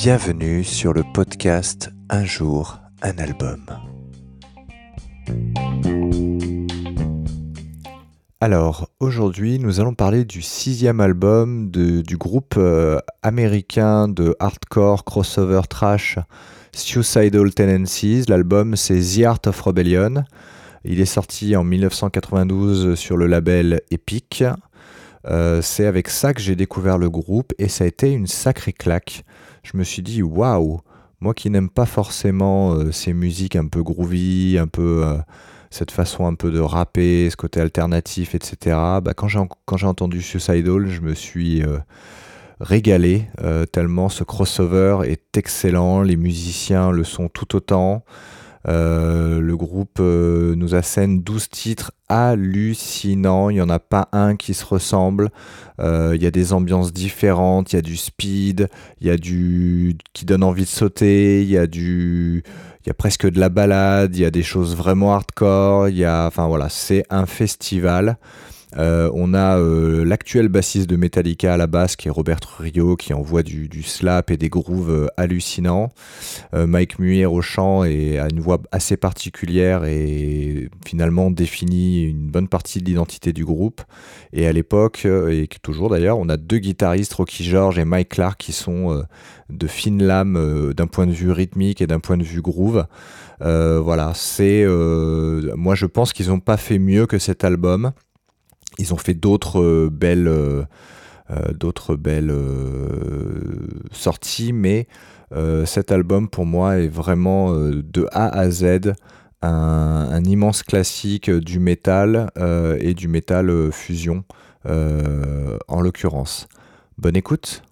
Bienvenue sur le podcast Un jour, un album. Alors, aujourd'hui, nous allons parler du sixième album du groupe euh, américain de hardcore crossover trash Suicidal Tendencies. L'album, c'est The Art of Rebellion. Il est sorti en 1992 sur le label Epic. Euh, c'est avec ça que j'ai découvert le groupe et ça a été une sacrée claque. Je me suis dit, waouh, moi qui n'aime pas forcément euh, ces musiques un peu groovy, un peu cette façon un peu de rapper, ce côté alternatif, etc. Bah, quand j'ai entendu Suicidal, je me suis euh, régalé, euh, tellement ce crossover est excellent, les musiciens le sont tout autant. Euh, le groupe nous assène 12 titres hallucinants, il n'y en a pas un qui se ressemble. Il y a des ambiances différentes, il y a du speed, il y a du qui donne envie de sauter, il y a du il y a presque de la balade, il y a des choses vraiment hardcore, il y a, enfin c'est un festival. Euh, on a euh, l'actuel bassiste de Metallica à la basse qui est Robert Rio qui envoie du, slap et des grooves euh, hallucinants. Mike Muir au chant et a une voix assez particulière et finalement définit une bonne partie de l'identité du groupe. Et à l'époque, et toujours d'ailleurs, on a deux guitaristes, Rocky George et Mike Clark, qui sont de fines lames d'un point de vue rythmique et d'un point de vue groove. voilà, c'est. moi je pense qu'ils n'ont pas fait mieux que cet album. Ils ont fait d'autres euh, belles, euh, euh, d'autres belles sorties, mais cet album pour moi est vraiment de A à Z un, immense classique du métal et du métal fusion en l'occurrence. Bonne écoute